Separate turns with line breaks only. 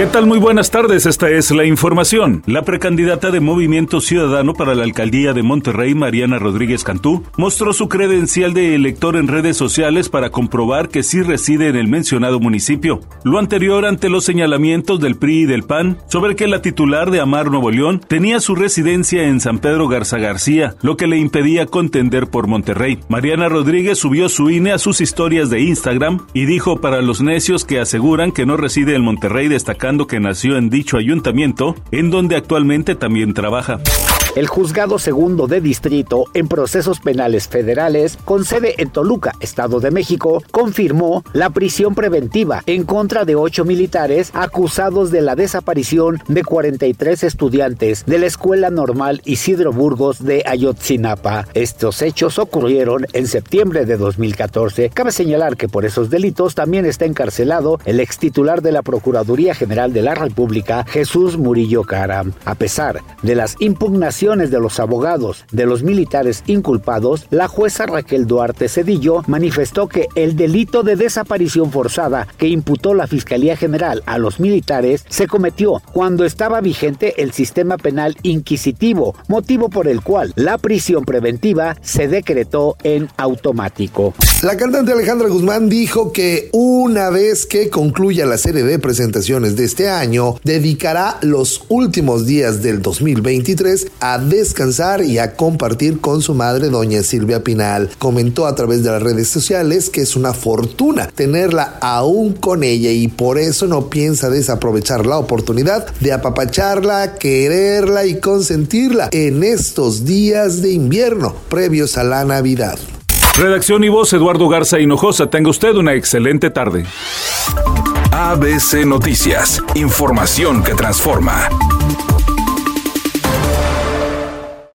¿Qué tal? Muy buenas tardes, esta es la información. La precandidata de Movimiento Ciudadano para la alcaldía de Monterrey, Mariana Rodríguez Cantú, mostró su credencial de elector en redes sociales para comprobar que sí reside en el mencionado municipio. Lo anterior ante los señalamientos del PRI y del PAN sobre que la titular de Amar Nuevo León tenía su residencia en San Pedro Garza García, lo que le impedía contender por Monterrey. Mariana Rodríguez subió su INE a sus historias de Instagram y dijo para los necios que aseguran que no reside en Monterrey destacando que nació en dicho ayuntamiento, en donde actualmente también trabaja.
El juzgado segundo de distrito en procesos penales federales, con sede en Toluca, Estado de México, confirmó la prisión preventiva en contra de ocho militares acusados de la desaparición de 43 estudiantes de la Escuela Normal Isidro Burgos de Ayotzinapa. Estos hechos ocurrieron en septiembre de 2014. Cabe señalar que por esos delitos también está encarcelado el ex titular de la Procuraduría General de la República, Jesús Murillo Caram. A pesar de las impugnaciones de los abogados de los militares inculpados, la jueza Raquel Duarte Cedillo manifestó que el delito de desaparición forzada que imputó la Fiscalía General a los militares se cometió cuando estaba vigente el sistema penal inquisitivo, motivo por el cual la prisión preventiva se decretó en automático.
La cantante Alejandra Guzmán dijo que una vez que concluya la serie de presentaciones de este año, dedicará los últimos días del 2023 a a descansar y a compartir con su madre, doña Silvia Pinal. Comentó a través de las redes sociales que es una fortuna tenerla aún con ella y por eso no piensa desaprovechar la oportunidad de apapacharla, quererla y consentirla en estos días de invierno previos a la Navidad.
Redacción y voz Eduardo Garza Hinojosa. Tenga usted una excelente tarde.
ABC Noticias. Información que transforma.